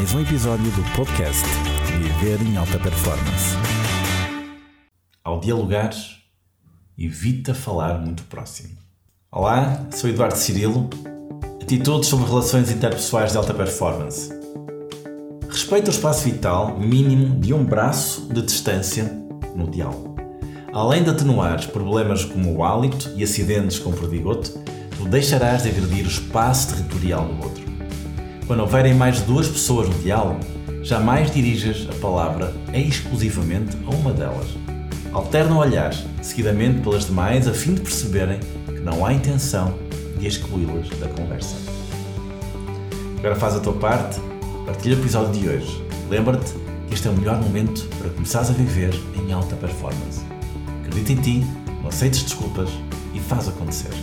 mais um episódio do podcast Viver em Alta Performance. Ao dialogar, evita falar muito próximo. Olá, sou Eduardo Cirilo. Atitudes sobre relações interpessoais de alta performance. Respeita o espaço vital mínimo de um braço de distância no diálogo. Além de atenuar problemas como o hálito e acidentes com perdigoto, tu deixarás de agredir o espaço territorial do outro. Quando houverem mais de duas pessoas no diálogo, jamais dirijas a palavra exclusivamente a uma delas. Alterna o olhar, seguidamente pelas demais, a fim de perceberem que não há intenção de excluí-las da conversa. Agora faz a tua parte, partilha o episódio de hoje. Lembra-te que este é o melhor momento para começares a viver em alta performance. Acredita em ti, não aceites desculpas e faz acontecer.